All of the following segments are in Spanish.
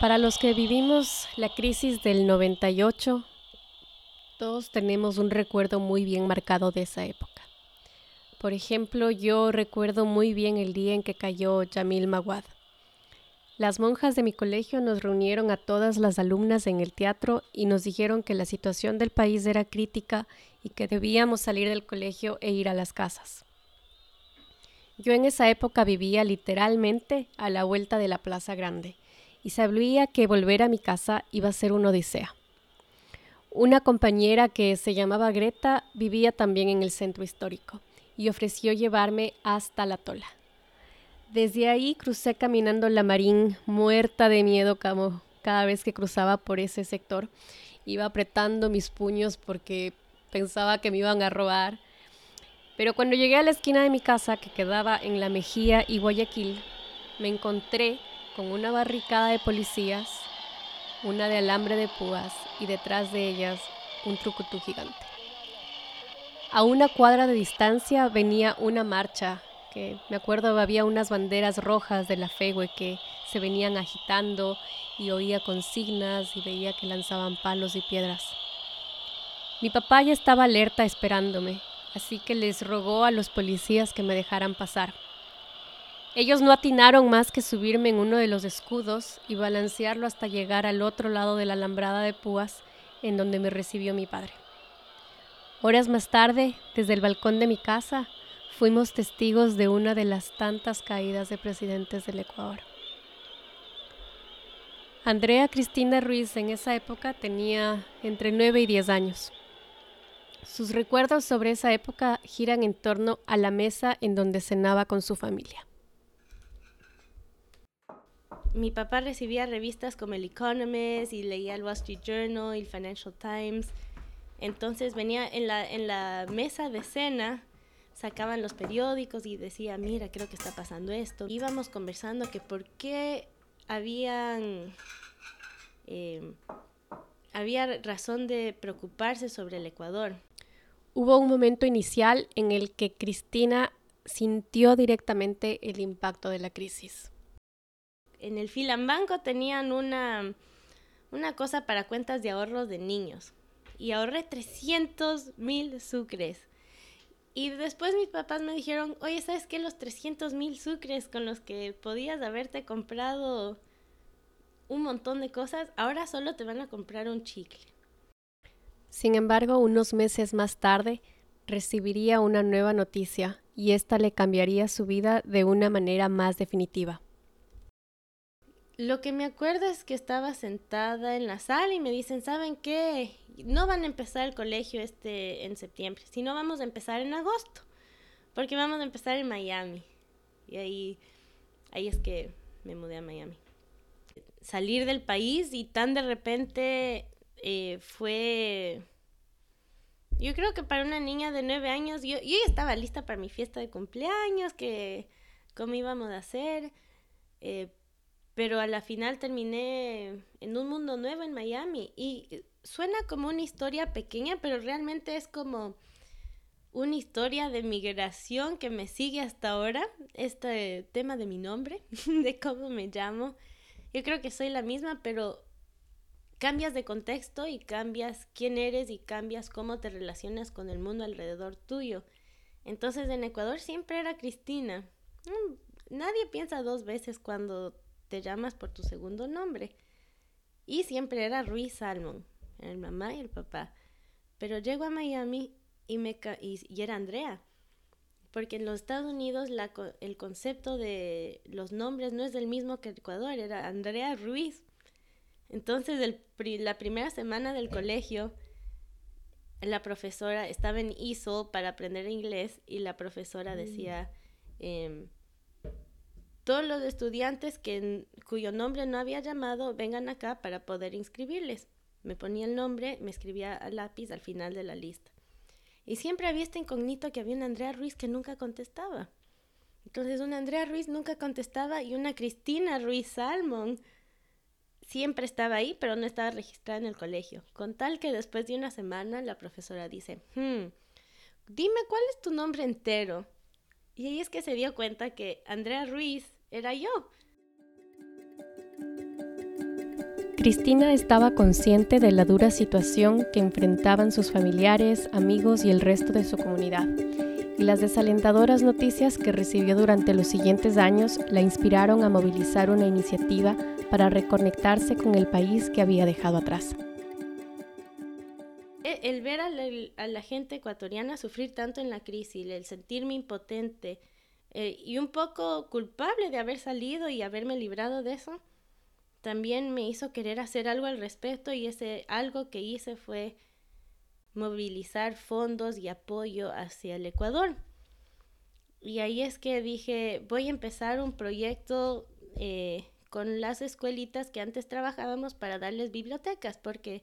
Para los que vivimos la crisis del 98, todos tenemos un recuerdo muy bien marcado de esa época. Por ejemplo, yo recuerdo muy bien el día en que cayó Yamil Mawad. Las monjas de mi colegio nos reunieron a todas las alumnas en el teatro y nos dijeron que la situación del país era crítica y que debíamos salir del colegio e ir a las casas. Yo en esa época vivía literalmente a la vuelta de la Plaza Grande y sabía que volver a mi casa iba a ser una odisea. Una compañera que se llamaba Greta vivía también en el centro histórico y ofreció llevarme hasta la tola. Desde ahí crucé caminando la marín, muerta de miedo como cada vez que cruzaba por ese sector. Iba apretando mis puños porque pensaba que me iban a robar. Pero cuando llegué a la esquina de mi casa, que quedaba en La Mejía y Guayaquil, me encontré con una barricada de policías, una de alambre de púas y detrás de ellas un trucutú gigante. A una cuadra de distancia venía una marcha, que me acuerdo había unas banderas rojas de la FEGUE que se venían agitando y oía consignas y veía que lanzaban palos y piedras. Mi papá ya estaba alerta esperándome, así que les rogó a los policías que me dejaran pasar. Ellos no atinaron más que subirme en uno de los escudos y balancearlo hasta llegar al otro lado de la alambrada de púas en donde me recibió mi padre. Horas más tarde, desde el balcón de mi casa, fuimos testigos de una de las tantas caídas de presidentes del Ecuador. Andrea Cristina Ruiz en esa época tenía entre 9 y 10 años. Sus recuerdos sobre esa época giran en torno a la mesa en donde cenaba con su familia mi papá recibía revistas como el Economist y leía el Wall Street Journal y el Financial Times. Entonces venía en la, en la mesa de cena, sacaban los periódicos y decía, mira, creo que está pasando esto. Íbamos conversando que por qué habían, em, había razón de preocuparse sobre el Ecuador. Hubo un momento inicial en el que Cristina sintió directamente el impacto de la crisis en el Filambanco tenían una, una cosa para cuentas de ahorros de niños. Y ahorré 300 mil sucres. Y después mis papás me dijeron, oye, ¿sabes qué? Los 300 mil sucres con los que podías haberte comprado un montón de cosas, ahora solo te van a comprar un chicle. Sin embargo, unos meses más tarde, recibiría una nueva noticia y esta le cambiaría su vida de una manera más definitiva. Lo que me acuerdo es que estaba sentada en la sala y me dicen, ¿saben qué? No van a empezar el colegio este en septiembre, sino vamos a empezar en agosto, porque vamos a empezar en Miami. Y ahí, ahí es que me mudé a Miami. Salir del país y tan de repente eh, fue... Yo creo que para una niña de nueve años, yo, yo ya estaba lista para mi fiesta de cumpleaños, que cómo íbamos a hacer. Eh, pero a la final terminé en un mundo nuevo en Miami y suena como una historia pequeña, pero realmente es como una historia de migración que me sigue hasta ahora, este tema de mi nombre, de cómo me llamo. Yo creo que soy la misma, pero cambias de contexto y cambias quién eres y cambias cómo te relacionas con el mundo alrededor tuyo. Entonces en Ecuador siempre era Cristina. Mm, nadie piensa dos veces cuando te llamas por tu segundo nombre. Y siempre era Ruiz Salmon, el mamá y el papá. Pero llego a Miami y, me y, era Andrea. Porque en los Estados Unidos la, el concepto de los nombres no es el mismo que Ecuador, era Andrea Ruiz. Entonces, el, la primera semana del colegio, la profesora estaba en ISO para aprender inglés y la profesora mm. decía, em, todos los estudiantes que, cuyo nombre no había llamado vengan acá para poder inscribirles. Me ponía el nombre, me escribía a lápiz al final de la lista. Y siempre había este incógnito que había una Andrea Ruiz que nunca contestaba. Entonces una Andrea Ruiz nunca contestaba y una Cristina Ruiz Salmon siempre estaba ahí, pero no estaba registrada en el colegio. Con tal que después de una semana la profesora dice, hmm, dime cuál es tu nombre entero. Y ahí es que se dio cuenta que Andrea Ruiz era yo. Cristina estaba consciente de la dura situación que enfrentaban sus familiares, amigos y el resto de su comunidad, y las desalentadoras noticias que recibió durante los siguientes años la inspiraron a movilizar una iniciativa para reconectarse con el país que había dejado atrás. E, el ver a la, gente ecuatoriana sufrir tanto en la crisis, el sentirme impotente eh, y un poco culpable de haber salido y haberme librado de eso, también me hizo querer hacer algo al respecto y ese algo que hice fue movilizar fondos y apoyo hacia el Ecuador. Y ahí es que dije, voy a empezar un proyecto eh, con las escuelitas que antes trabajábamos para darles bibliotecas, porque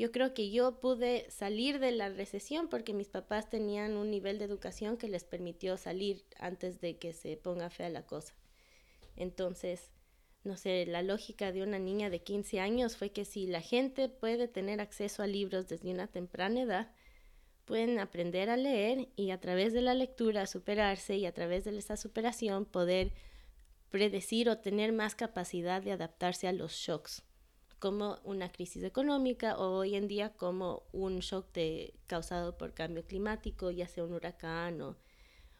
yo creo que yo pude salir de la recesión porque mis papás tenían un nivel de educación que les permitió salir antes de que se ponga fea la cosa. Entonces, no sé, la lógica de una niña de 15 años fue que si la gente puede tener acceso a libros desde una temprana edad, pueden aprender a leer y a través de la lectura superarse y a través de esa superación poder predecir o tener más capacidad de adaptarse a los shocks, como una crisis económica o hoy en día como un shock causado por cambio climático, ya sea un huracán o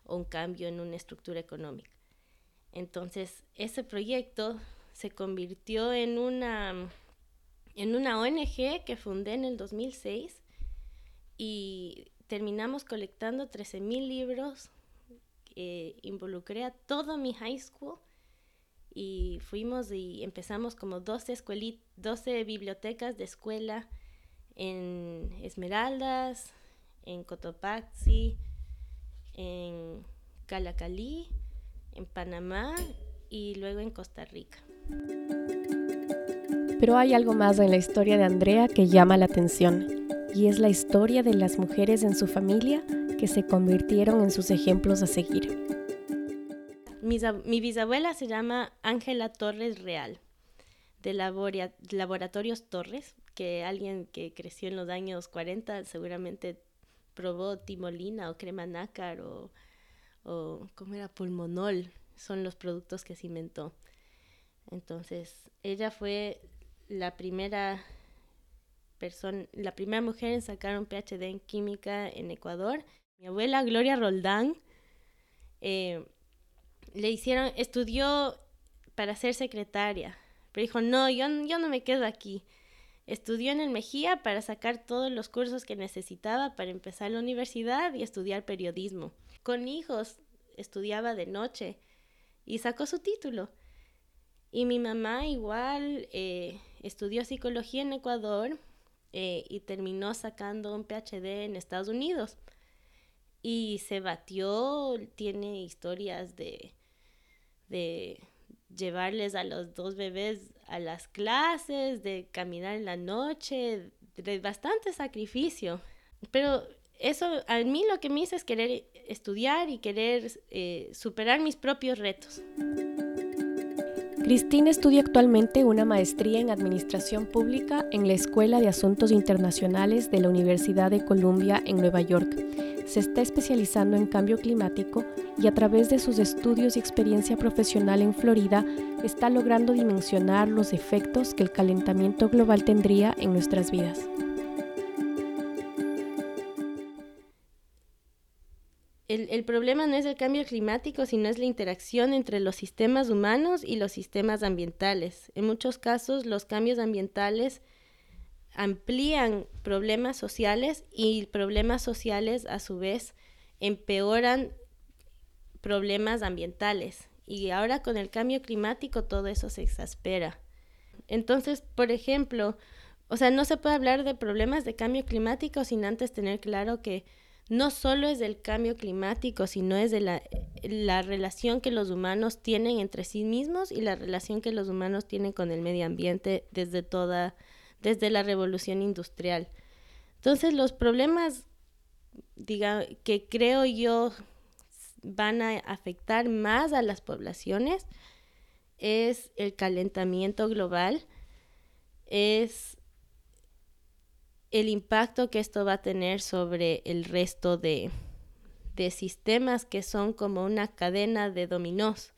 un cambio en una estructura económica. Entonces, ese proyecto se convirtió en una, en una ONG que fundé en el 2006 y terminamos colectando 13.000 libros. involucré a todo mi high school y fuimos y empezamos como 12, 12 bibliotecas de escuela en Esmeraldas, en Cotopaxi, en Calacalí en Panamá y luego en Costa Rica. Pero hay algo más en la historia de Andrea que llama la atención, y es la historia de las mujeres en su familia que se convirtieron en sus ejemplos a seguir. Mi bisabuela se llama Ángela Torres Real, de Laboratorios Torres, que alguien que creció en los años 40 seguramente probó timolina o crema nácar o o como era pulmonol, son los productos que se inventó. Entonces, ella fue la primera persona, la primera mujer en sacar un PhD en química en Ecuador. Mi abuela Gloria Roldán eh, le hicieron, estudió para ser secretaria, pero dijo, no, yo, yo no me quedo aquí. Estudió en el Mejía para sacar todos los cursos que necesitaba para empezar la universidad y estudiar periodismo con hijos, estudiaba de noche y sacó su título. Y mi mamá igual eh, estudió psicología en Ecuador eh, y terminó sacando un PhD en Estados Unidos. Y se batió, tiene historias de, de llevarles a los dos bebés a las clases, de caminar en la noche, de bastante sacrificio. Pero eso a mí lo que me hizo es querer estudiar y querer eh, superar mis propios retos. Cristina estudia actualmente una maestría en Administración Pública en la Escuela de Asuntos Internacionales de la Universidad de Columbia en Nueva York. Se está especializando en cambio climático y a través de sus estudios y experiencia profesional en Florida está logrando dimensionar los efectos que el calentamiento global tendría en nuestras vidas. el, problema no es el cambio climático, sino es la interacción entre los sistemas humanos y los sistemas ambientales. En muchos casos, los cambios ambientales amplían problemas sociales y problemas sociales a su vez empeoran problemas ambientales. Y ahora con el cambio climático todo eso se exaspera. Entonces, por ejemplo, o sea, no se puede hablar de problemas de cambio climático sin antes tener claro que no solo es del cambio climático, sino es de la, la, relación que los humanos tienen entre sí mismos y la relación que los humanos tienen con el medio ambiente desde toda, desde la revolución industrial. Entonces los problemas, diga, que creo yo van a afectar más a las poblaciones es el calentamiento global, es el impacto que esto va a tener sobre el resto de, sistemas que son como una cadena de dominós.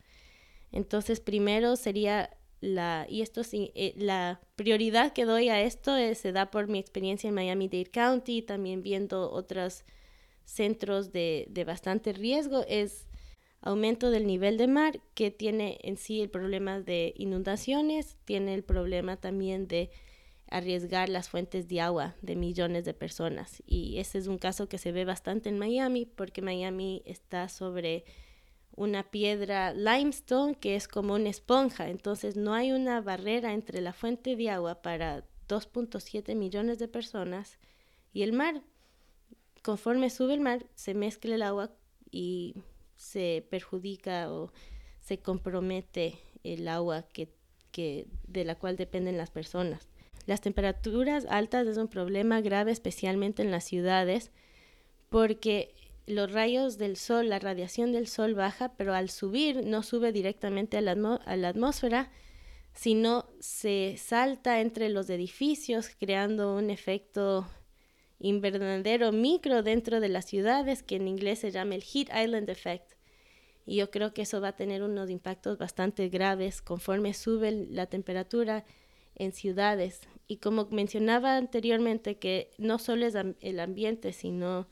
Entonces, primero sería la, y esto eh, la prioridad que doy a esto se da por mi experiencia en Miami-Dade County, también viendo otros centros de, de bastante riesgo, es aumento del nivel de mar que tiene en sí el problema de inundaciones, tiene el problema también de arriesgar las fuentes de agua de millones de personas. Y ese es un caso que se ve bastante en Miami porque Miami está sobre una piedra limestone que es como una esponja, entonces no hay una barrera entre la fuente de agua para 2.7 millones de personas y el mar. Conforme sube el mar, se mezcla el agua y se perjudica o se compromete el agua que, que, de la cual dependen las personas. Las temperaturas altas es un problema grave especialmente en las ciudades porque los rayos del sol, la radiación del sol baja, pero al subir no sube directamente a la, a la atmósfera, sino se salta entre los edificios creando un efecto invernadero micro dentro de las ciudades que en inglés se llama el Heat Island Effect. Y yo creo que eso va a tener unos impactos bastante graves conforme sube la temperatura en ciudades. Y como mencionaba anteriormente, que no solo es el ambiente, sino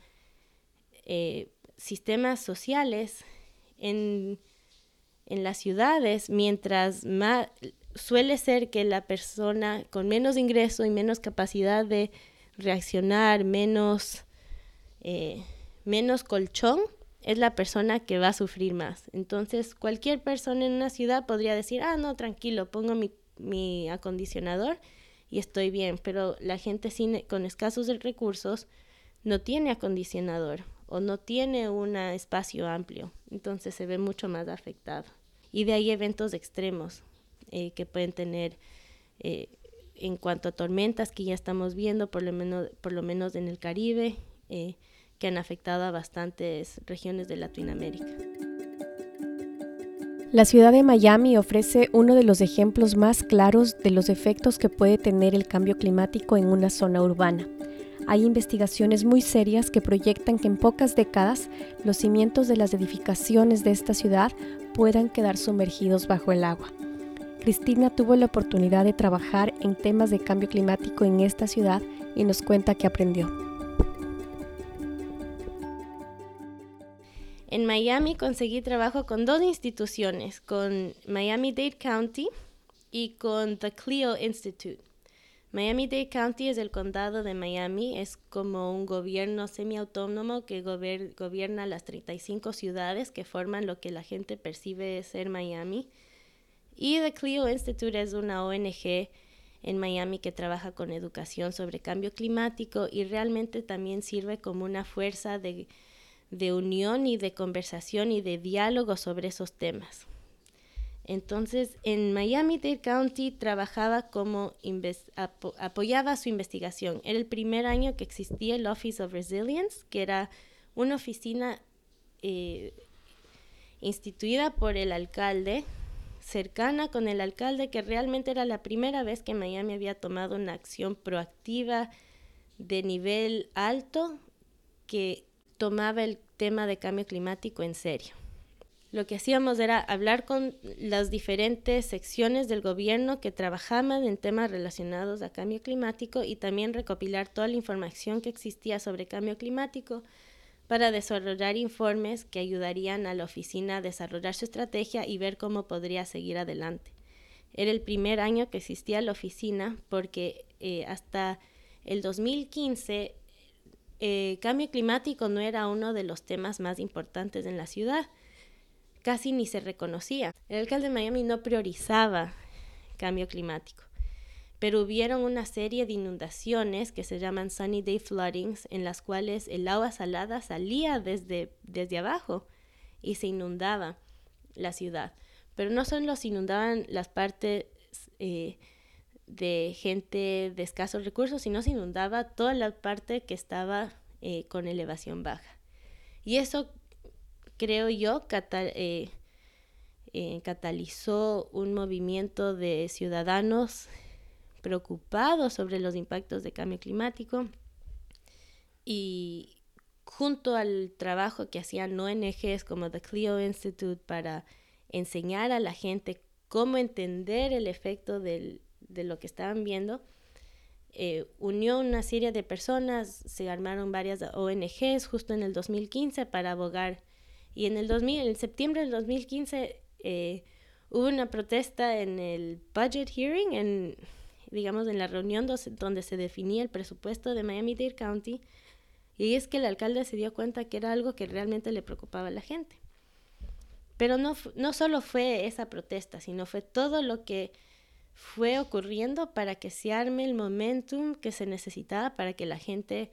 eh, sistemas sociales en, en las ciudades, mientras más suele ser que la persona con menos ingreso y menos capacidad de reaccionar, menos, eh, menos colchón, es la persona que va a sufrir más. Entonces, cualquier persona en una ciudad podría decir, ah, no, tranquilo, pongo mi, mi acondicionador y estoy bien, pero la gente sin, con escasos recursos no tiene acondicionador o no tiene un espacio amplio, entonces se ve mucho más afectado. Y de ahí eventos extremos eh, que pueden tener eh, en cuanto a tormentas que ya estamos viendo, por lo menos, por lo menos en el Caribe, eh, que han afectado a bastantes regiones de Latinoamérica. La ciudad de Miami ofrece uno de los ejemplos más claros de los efectos que puede tener el cambio climático en una zona urbana. Hay investigaciones muy serias que proyectan que en pocas décadas los cimientos de las edificaciones de esta ciudad puedan quedar sumergidos bajo el agua. Cristina tuvo la oportunidad de trabajar en temas de cambio climático en esta ciudad y nos cuenta que aprendió. En Miami conseguí trabajo con dos instituciones, con Miami-Dade County y con The Clio Institute. Miami-Dade County es el condado de Miami, es como un gobierno semiautónomo que gobierna las 35 ciudades que forman lo que la gente percibe ser Miami. Y The Clio Institute es una ONG en Miami que trabaja con educación sobre cambio climático y realmente también sirve como una fuerza de, de unión y de conversación y de diálogo sobre esos temas. Entonces, en Miami-Dade County trabajaba como apoyaba su investigación. Era el primer año que existía el Office of Resilience, que era una oficina eh, instituida por el alcalde, cercana con el alcalde, que realmente era la primera vez que Miami había tomado una acción proactiva de nivel alto que tomaba el tema de cambio climático en serio lo que hacíamos era hablar con las diferentes secciones del gobierno que trabajaban en temas relacionados a cambio climático y también recopilar toda la información que existía sobre cambio climático para desarrollar informes que ayudarían a la oficina a desarrollar su estrategia y ver cómo podría seguir adelante. Era el primer año que existía la oficina porque eh, hasta el 2015 eh, cambio climático no era uno de los temas más importantes en la ciudad casi ni se reconocía. El alcalde de Miami no priorizaba cambio climático, pero hubieron una serie de inundaciones que se llaman Sunny Day Floodings, en las cuales el agua salada salía desde, desde abajo y se inundaba la ciudad. Pero no solo se inundaban las partes eh, de gente de escasos recursos, sino se inundaba toda la parte que estaba eh, con elevación baja. Y eso creo yo, eh, eh, catalizó un movimiento de ciudadanos preocupados sobre los impactos de cambio climático y junto al trabajo que hacían ONGs como The Clio Institute para enseñar a la gente cómo entender el efecto de lo que estaban viendo, eh, unió una serie de personas, se armaron varias ONGs justo en el 2015 para abogar. Y en el 2000, en septiembre del 2015 eh, hubo una protesta en el budget hearing, en, digamos, en la reunión donde se definía el presupuesto de Miami-Dade County. Y es que el alcalde se dio cuenta que era algo que realmente le preocupaba a la gente. Pero no, no solo fue esa protesta, sino fue todo lo que fue ocurriendo para que se arme el momentum que se necesitaba para que la gente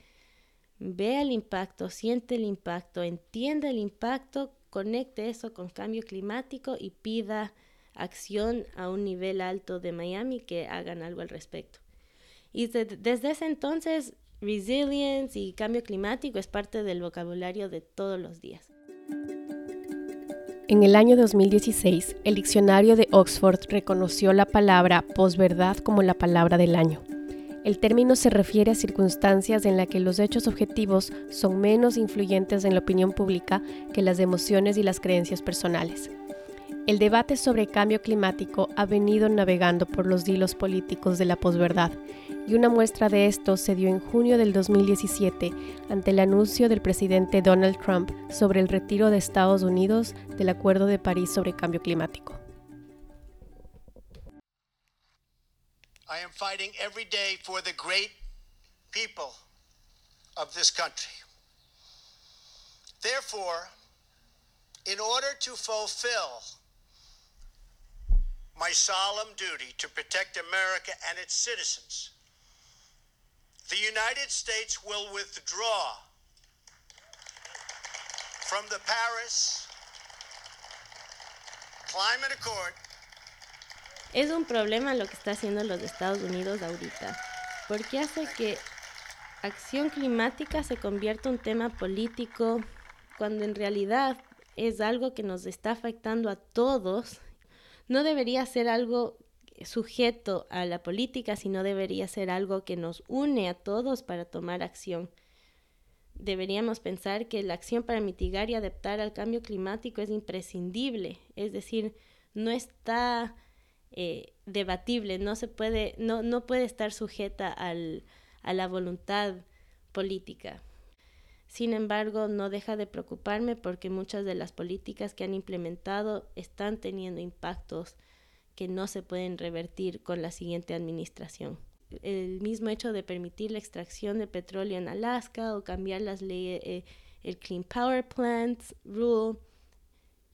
vea el impacto, siente el impacto, entienda el impacto, conecte eso con cambio climático y pida acción a un nivel alto de Miami que hagan algo al respecto. Y desde ese entonces, resilience y cambio climático es parte del vocabulario de todos los días. En el año 2016, el diccionario de Oxford reconoció la palabra posverdad como la palabra del año. El término se refiere a circunstancias en las que los hechos objetivos son menos influyentes en la opinión pública que las emociones y las creencias personales. El debate sobre cambio climático ha venido navegando por los hilos políticos de la posverdad, y una muestra de esto se dio en junio del 2017 ante el anuncio del presidente Donald Trump sobre el retiro de Estados Unidos del Acuerdo de París sobre cambio climático. I am fighting every day for the great people of this country. Therefore, in order to fulfill my solemn duty to protect America and its citizens. The United States will withdraw from the Paris Climate Accord. Es un problema lo que está haciendo los Estados Unidos ahorita, porque hace que acción climática se convierta en un tema político cuando en realidad es algo que nos está afectando a todos no debería ser algo sujeto a la política, sino debería ser algo que nos une a todos para tomar acción. Deberíamos pensar que la acción para mitigar y adaptar al cambio climático es imprescindible, es decir, no está eh, debatible, no se puede, no, no puede estar sujeta al, a la voluntad política. Sin embargo, no deja de preocuparme porque muchas de las políticas que han implementado están teniendo impactos que no se pueden revertir con la siguiente administración. El mismo hecho de permitir la extracción de petróleo en Alaska o cambiar las leyes, eh, el Clean Power Plants Rule,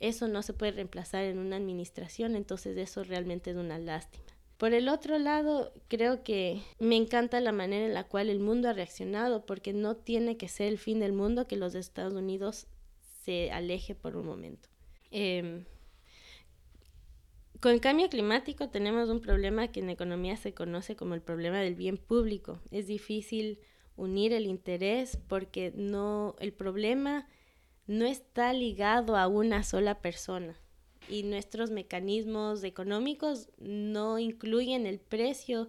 eso no se puede reemplazar en una administración, entonces eso realmente es una lástima. Por el otro lado, creo que me encanta la manera en la cual el mundo ha reaccionado, porque no tiene que ser el fin del mundo que los Estados Unidos se aleje por un momento. Em, con el cambio climático tenemos un problema que en economía se conoce como el problema del bien público. Es difícil unir el interés porque no el problema no está ligado a una sola persona y nuestros mecanismos económicos no incluyen el precio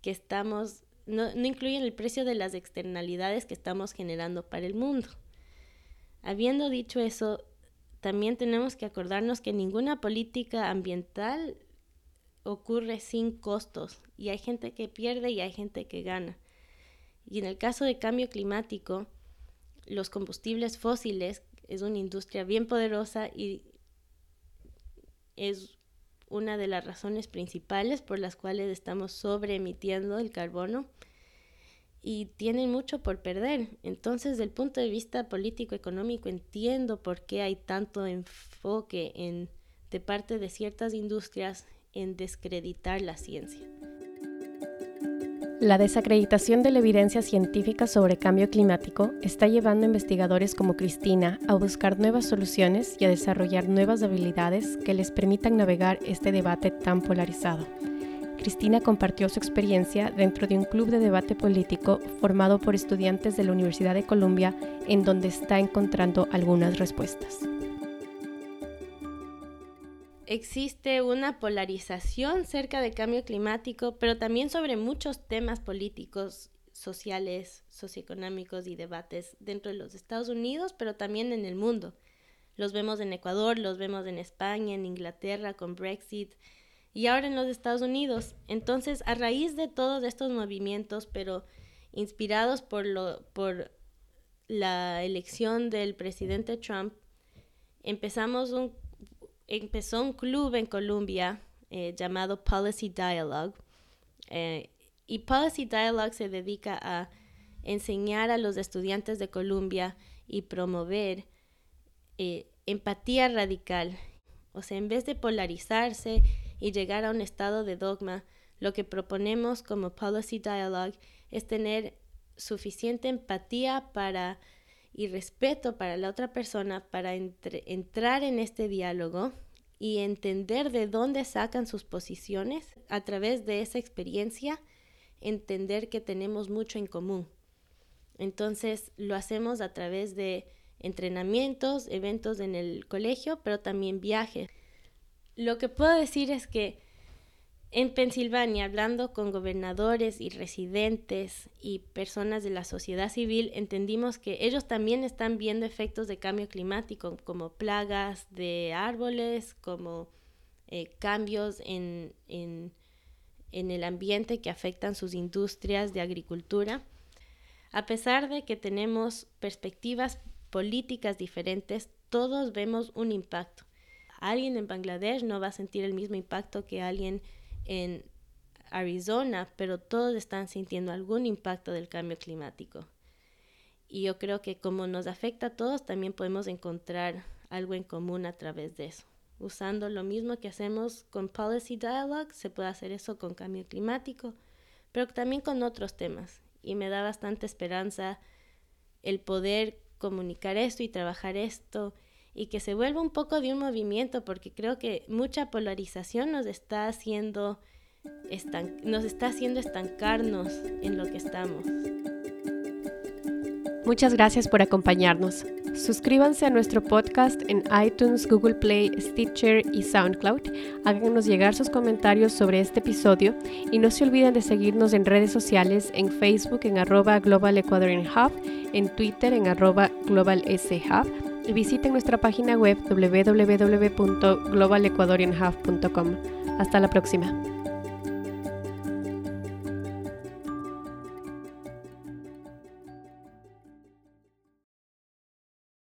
que estamos, no, no, incluyen el precio de las externalidades que estamos generando para el mundo. Habiendo dicho eso, también tenemos que acordarnos que ninguna política ambiental ocurre sin costos y hay gente que pierde y hay gente que gana. Y en el caso de cambio climático, los combustibles fósiles es una industria bien poderosa y es una de las razones principales por las cuales estamos sobreemitiendo el carbono y tienen mucho por perder. Entonces, desde el punto de vista político-económico, entiendo por qué hay tanto enfoque en, de parte de ciertas industrias en descreditar la ciencia. La desacreditación de la evidencia científica sobre cambio climático está llevando a investigadores como Cristina a buscar nuevas soluciones y a desarrollar nuevas habilidades que les permitan navegar este debate tan polarizado. Cristina compartió su experiencia dentro de un club de debate político formado por estudiantes de la Universidad de Columbia en donde está encontrando algunas respuestas existe una polarización cerca del cambio climático, pero también sobre muchos temas políticos, sociales, socioeconómicos y debates dentro de los Estados Unidos, pero también en el mundo. Los vemos en Ecuador, los vemos en España, en Inglaterra con Brexit y ahora en los Estados Unidos. Entonces, a raíz de todos estos movimientos, pero inspirados por, lo, por la elección del presidente Trump, empezamos un, empezó un club en Colombia eh, llamado Policy Dialogue. Eh, y Policy Dialogue se dedica a enseñar a los estudiantes de Colombia y promover eh, empatía radical. O sea, en vez de polarizarse y llegar a un estado de dogma, lo que proponemos como Policy Dialogue es tener suficiente empatía para y respeto para la otra persona para entrar en este diálogo y entender de dónde sacan sus posiciones a través de esa experiencia, entender que tenemos mucho en común. Entonces lo hacemos a través de entrenamientos, eventos en el colegio, pero también viajes. Lo que puedo decir es que en Pensilvania, hablando con gobernadores y residentes y personas de la sociedad civil, entendimos que ellos también están viendo efectos de cambio climático, como plagas de árboles, como eh, cambios en, en, en el ambiente que afectan sus industrias de agricultura. A pesar de que tenemos perspectivas políticas diferentes, todos vemos un impacto. Alguien en Bangladesh no va a sentir el mismo impacto que alguien en Arizona, pero todos están sintiendo algún impacto del cambio climático. Y yo creo que como nos afecta a todos, también podemos encontrar algo en común a través de eso. Usando lo mismo que hacemos con Policy Dialogue, se puede hacer eso con cambio climático, pero también con otros temas. Y me da bastante esperanza el poder comunicar esto y trabajar esto y que se vuelva un poco de un movimiento, porque creo que mucha polarización nos está haciendo, nos está haciendo estancarnos en lo que estamos. Muchas gracias por acompañarnos. Suscríbanse a nuestro podcast en iTunes, Google Play, Stitcher y SoundCloud. Háganos llegar sus comentarios sobre este episodio y no se olviden de seguirnos en redes sociales en Facebook en arroba Global Ecuadorian Hub, en Twitter en arroba Global Hub y visiten nuestra página web www.globalecuadorianhub.com. Hasta la próxima.